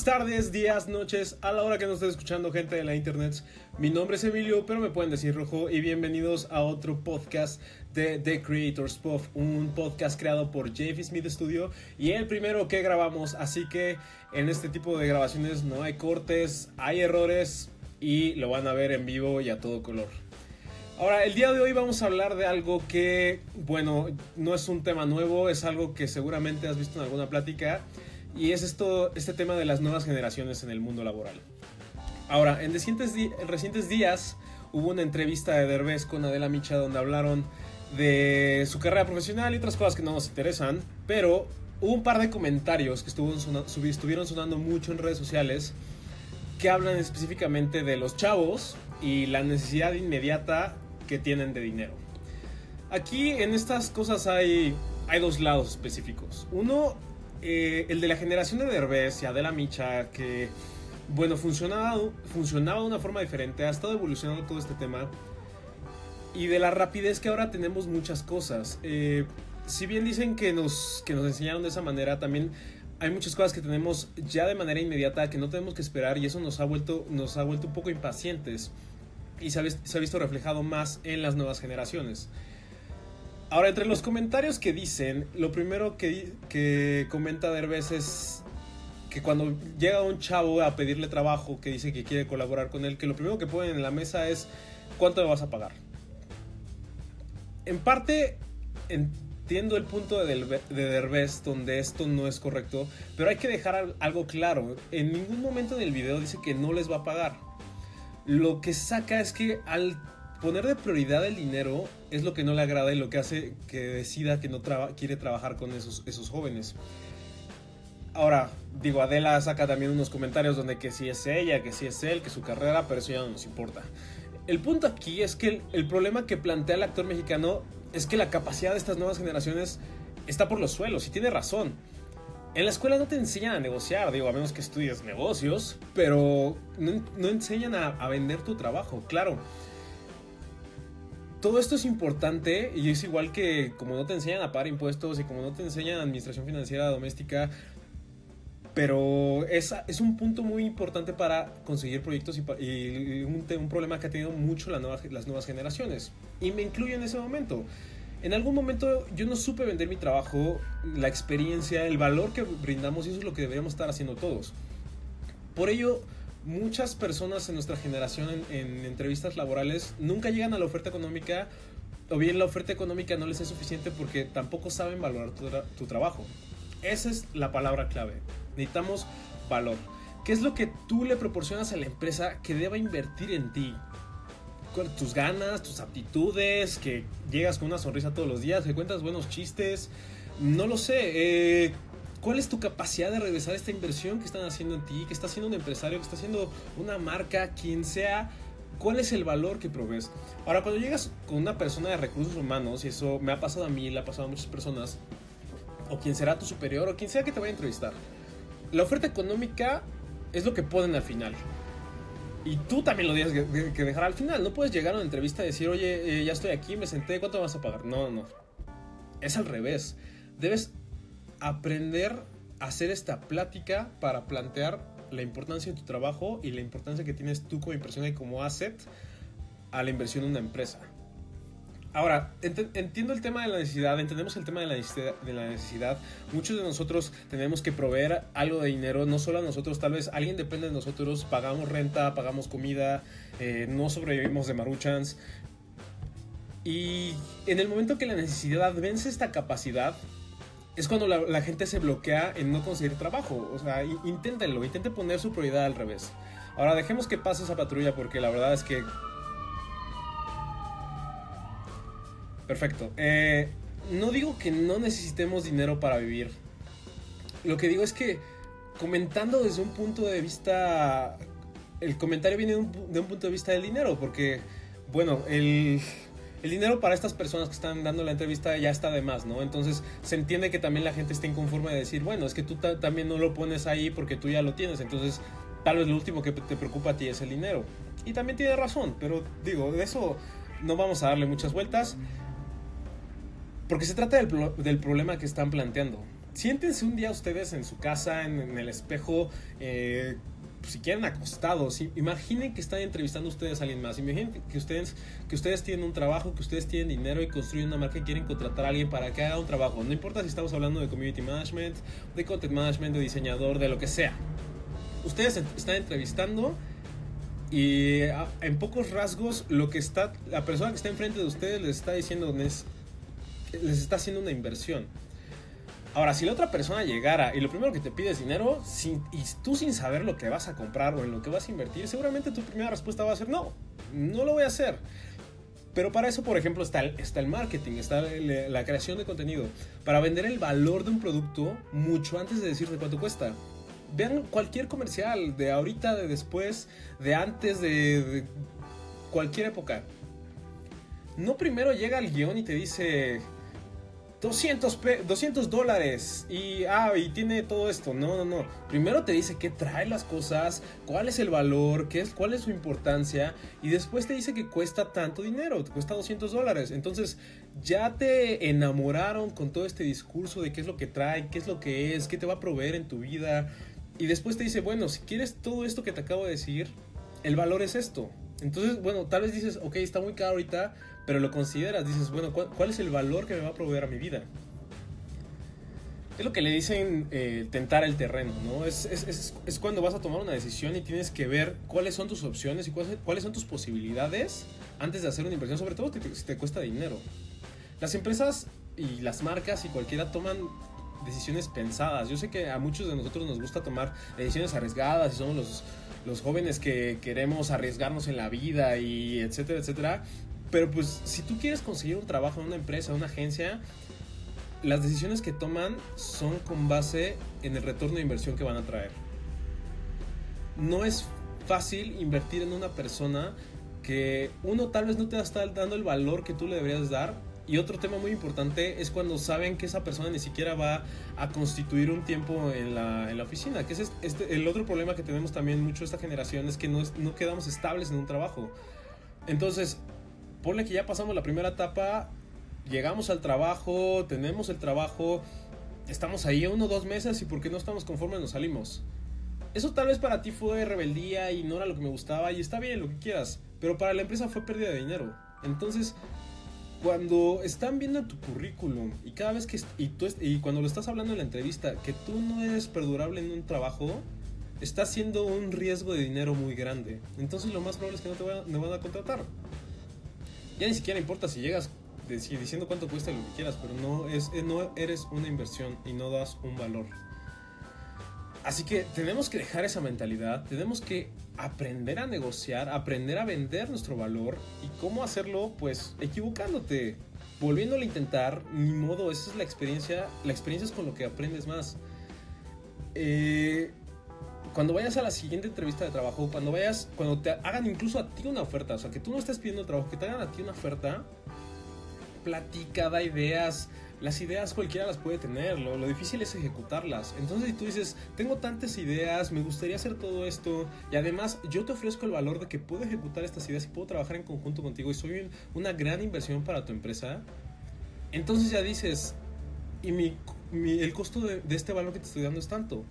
buenas tardes, días, noches, a la hora que nos esté escuchando gente de la internet. Mi nombre es Emilio, pero me pueden decir Rojo y bienvenidos a otro podcast de The Creators Puff, un podcast creado por JF Smith Studio y el primero que grabamos, así que en este tipo de grabaciones no hay cortes, hay errores y lo van a ver en vivo y a todo color. Ahora, el día de hoy vamos a hablar de algo que, bueno, no es un tema nuevo, es algo que seguramente has visto en alguna plática y es esto, este tema de las nuevas generaciones en el mundo laboral. Ahora, en recientes, en recientes días hubo una entrevista de Derbez con Adela Micha donde hablaron de su carrera profesional y otras cosas que no nos interesan, pero hubo un par de comentarios que estuvieron sonando mucho en redes sociales que hablan específicamente de los chavos y la necesidad inmediata que tienen de dinero. Aquí en estas cosas hay, hay dos lados específicos. Uno eh, el de la generación de Derbez y Adela Micha, que, bueno, funcionaba, funcionaba de una forma diferente, ha estado evolucionando todo este tema. Y de la rapidez que ahora tenemos muchas cosas. Eh, si bien dicen que nos, que nos enseñaron de esa manera, también hay muchas cosas que tenemos ya de manera inmediata que no tenemos que esperar y eso nos ha vuelto, nos ha vuelto un poco impacientes. Y se ha, se ha visto reflejado más en las nuevas generaciones. Ahora, entre los comentarios que dicen, lo primero que, que comenta Derbez es que cuando llega un chavo a pedirle trabajo que dice que quiere colaborar con él, que lo primero que ponen en la mesa es ¿cuánto le vas a pagar? En parte entiendo el punto de, de Derbez donde esto no es correcto, pero hay que dejar algo claro. En ningún momento del video dice que no les va a pagar. Lo que saca es que al poner de prioridad el dinero es lo que no le agrada y lo que hace que decida que no quiere trabajar con esos, esos jóvenes. Ahora, digo, Adela saca también unos comentarios donde que si es ella, que si es él, que su carrera, pero eso ya no nos importa. El punto aquí es que el, problema que plantea el actor mexicano es que la capacidad de estas nuevas generaciones está por los suelos y tiene razón. En la escuela no te enseñan a negociar, digo, a menos que estudies negocios, pero no, no enseñan a, a, vender tu trabajo, claro todo esto es importante y es igual que como no te enseñan a pagar impuestos y como no te enseñan administración financiera doméstica, pero es, es un punto muy importante para conseguir proyectos y, un, un, problema que ha tenido mucho la nueva, las nuevas generaciones. Y me incluyo en ese momento. En algún momento yo no supe vender mi trabajo, la experiencia, el valor que brindamos y eso es lo que deberíamos estar haciendo todos. Por ello, muchas personas en nuestra generación en, entrevistas laborales nunca llegan a la oferta económica o bien la oferta económica no les es suficiente porque tampoco saben valorar tu, trabajo. Esa es la palabra clave. Necesitamos valor. ¿Qué es lo que tú le proporcionas a la empresa que deba invertir en ti? tus ganas, tus aptitudes, que llegas con una sonrisa todos los días, que cuentas buenos chistes, no lo sé, eh, ¿Cuál es tu capacidad de regresar esta inversión que están haciendo en ti, que está haciendo un empresario, que está haciendo una marca, quien sea? ¿Cuál es el valor que provees? Ahora, cuando llegas con una persona de recursos humanos, y eso me ha pasado a mí, le ha pasado a muchas personas, o quien será tu superior, o quien sea que te vaya a entrevistar, la oferta económica es lo que ponen al final. Y tú también lo tienes que, dejar al final. No puedes llegar a una entrevista y decir, oye, eh, ya estoy aquí, me senté, ¿cuánto vas a pagar? No, no. Es al revés. Debes aprender a hacer esta plática para plantear la importancia de tu trabajo y la importancia que tienes tú como inversión y como asset a la inversión en una empresa. Ahora, entiendo el tema de la necesidad, entendemos el tema de la, necesidad, de la necesidad. Muchos de nosotros tenemos que proveer algo de dinero, no solo a nosotros, tal vez alguien depende de nosotros, pagamos renta, pagamos comida, eh, no sobrevivimos de maruchans. Y en el momento que la necesidad vence esta capacidad, es cuando la, gente se bloquea en no conseguir trabajo. O sea, inténtenlo, intenten poner su prioridad al revés. Ahora dejemos que pase esa patrulla porque la verdad es que... Perfecto. Eh, no digo que no necesitemos dinero para vivir. Lo que digo es que comentando desde un punto de vista... El comentario viene de un, de un punto de vista del dinero porque, bueno, el el dinero para estas personas que están dando la entrevista ya está de más, ¿no? Entonces se entiende que también la gente está inconforme de decir, bueno, es que tú también no lo pones ahí porque tú ya lo tienes, entonces tal vez lo último que te preocupa a ti es el dinero. Y también tiene razón, pero digo, de eso no vamos a darle muchas vueltas, porque se trata del, problema que están planteando. siéntense un día ustedes en su casa, en, el espejo, eh, si quieren acostados, imaginen que están entrevistando ustedes a alguien más, imaginen que ustedes, que ustedes tienen un trabajo, que ustedes tienen dinero y construyen una marca y quieren contratar a alguien para que haga un trabajo. No importa si estamos hablando de community management, de content management, de diseñador, de lo que sea. Ustedes están entrevistando y en pocos rasgos lo que está, la persona que está enfrente de ustedes les está diciendo, les está haciendo una inversión. Ahora, si la otra persona llegara y lo primero que te pide es dinero, y tú sin saber lo que vas a comprar o en lo que vas a invertir, seguramente tu primera respuesta va a ser no, no lo voy a hacer. Pero para eso, por ejemplo, está el, está el marketing, está la creación de contenido. Para vender el valor de un producto mucho antes de decirte cuánto cuesta. Vean cualquier comercial, de ahorita, de después, de antes, de, de cualquier época. No primero llega el guion y te dice, 200, 200 dólares y, ah, y tiene todo esto. No, no, no. Primero te dice qué trae las cosas, cuál es el valor, qué es, cuál es su importancia y después te dice que cuesta tanto dinero, cuesta 200 dólares. Entonces ya te enamoraron con todo este discurso de qué es lo que trae, qué es lo que es, qué te va a proveer en tu vida. Y después te dice, bueno, si quieres todo esto que te acabo de decir, el valor es esto. Entonces, bueno, tal vez dices, ok, está muy caro ahorita, pero lo consideras, dices, bueno, ¿cuál, es el valor que me va a proveer a mi vida? Es lo que le dicen eh, tentar el terreno, ¿no? Es, es, es, cuando vas a tomar una decisión y tienes que ver cuáles son tus opciones y cuáles, cuáles son tus posibilidades antes de hacer una inversión, sobre todo si te cuesta dinero. Las empresas y las marcas y cualquiera toman decisiones pensadas. Yo sé que a muchos de nosotros nos gusta tomar decisiones arriesgadas y somos los, los jóvenes que queremos arriesgarnos en la vida y etcétera, etcétera. Pero pues si tú quieres conseguir un trabajo en una empresa, una agencia, las decisiones que toman son con base en el retorno de inversión que van a traer. No es fácil invertir en una persona que uno tal vez no te está dando el valor que tú le deberías dar. Y otro tema muy importante es cuando saben que esa persona ni siquiera va a constituir un tiempo en la, en la oficina. Que es este, el otro problema que tenemos también mucho esta generación es que no, no quedamos estables en un trabajo. Entonces, ponle que ya pasamos la primera etapa, llegamos al trabajo, tenemos el trabajo, estamos ahí uno o dos meses y porque no estamos conformes nos salimos. Eso tal vez para ti fue rebeldía y no era lo que me gustaba y está bien lo que quieras, pero para la empresa fue pérdida de dinero. Entonces, cuando están viendo tu currículum y cada vez que y, cuando lo estás hablando en la entrevista que tú no eres perdurable en un trabajo, está siendo un riesgo de dinero muy grande. Entonces lo más probable es que no te van, van a contratar ya ni siquiera importa si llegas diciendo cuánto cuesta lo que quieras, pero no, es, eh, no eres una inversión y no das un valor. Así que tenemos que dejar esa mentalidad, tenemos que aprender a negociar, aprender a vender nuestro valor y cómo hacerlo, pues equivocándote, volviéndolo a intentar, ni modo, esa es la experiencia, la experiencia es con lo que aprendes más. Eh, cuando vayas a la siguiente entrevista de trabajo, cuando vayas, cuando te hagan incluso a ti una oferta, o sea, que tú no estés pidiendo trabajo, que te hagan a ti una oferta, platica, da ideas. Las ideas cualquiera las puede tener, lo, lo, difícil es ejecutarlas. Entonces, si tú dices, tengo tantas ideas, me gustaría hacer todo esto, y además yo te ofrezco el valor de que puedo ejecutar estas ideas y puedo trabajar en conjunto contigo y soy una gran inversión para tu empresa, entonces ya dices, y mi, el costo de, de este valor que te estoy dando es tanto.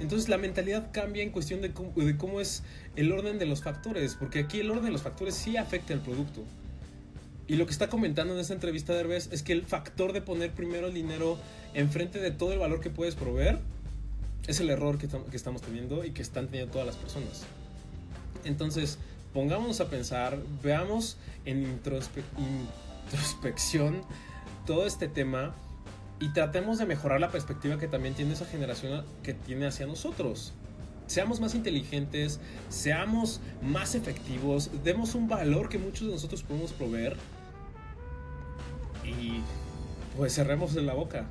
Entonces la mentalidad cambia en cuestión de cómo, es el orden de los factores, porque aquí el orden de los factores sí afecta al producto. Y lo que está comentando en esta entrevista de Herbes es que el factor de poner primero el dinero enfrente de todo el valor que puedes proveer es el error que, que estamos teniendo y que están teniendo todas las personas. Entonces, pongámonos a pensar, veamos en introspección todo este tema y tratemos de mejorar la perspectiva que también tiene esa generación que tiene hacia nosotros. Seamos más inteligentes, seamos más efectivos, demos un valor que muchos de nosotros podemos proveer y pues cerremos la boca.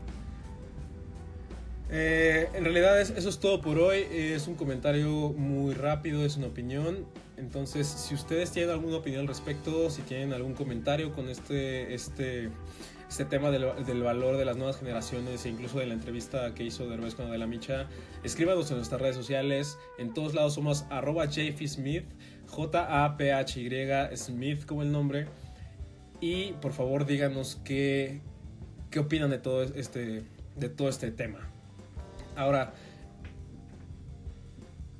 Eh, en realidad eso es todo por hoy. Es un comentario muy rápido, es una opinión. Entonces, si ustedes tienen alguna opinión al respecto, si tienen algún comentario con este, este, este tema del, valor de las nuevas generaciones e incluso de la entrevista que hizo Derbez con de la Micha, escríbanos en nuestras redes sociales. En todos lados somos arroba Smith, J-A-P-H-Y, Smith como el nombre. Y por favor díganos qué, qué opinan de todo este, de todo este tema. Ahora,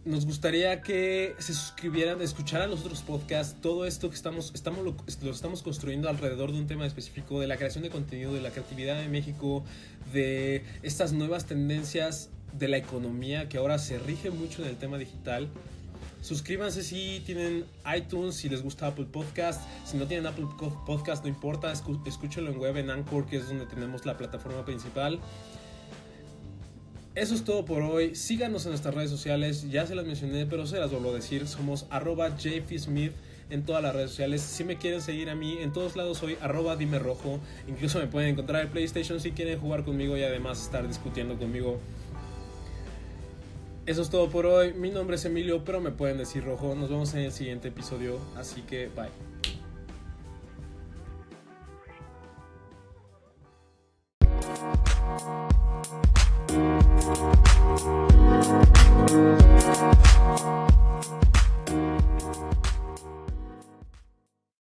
nos gustaría que se suscribieran, escucharan los otros podcasts, todo esto que estamos, estamos lo, estamos construyendo alrededor de un tema específico, de la creación de contenido, de la creatividad de México, de estas nuevas tendencias de la economía que ahora se rige mucho en el tema digital. Suscríbanse si tienen iTunes, si les gusta Apple Podcast. Si no tienen Apple Podcast, no importa, escúchenlo en web en Anchor, que es donde tenemos la plataforma principal. Eso es todo por hoy. Síganos en nuestras redes sociales. Ya se las mencioné, pero se las vuelvo a decir. Somos arroba Smith en todas las redes sociales. Si me quieren seguir a mí, en todos lados soy arroba dime rojo. Incluso me pueden encontrar en PlayStation si quieren jugar conmigo y además estar discutiendo conmigo. Eso es todo por hoy. Mi nombre es Emilio, pero me pueden decir rojo. Nos vemos en el siguiente episodio. Así que bye.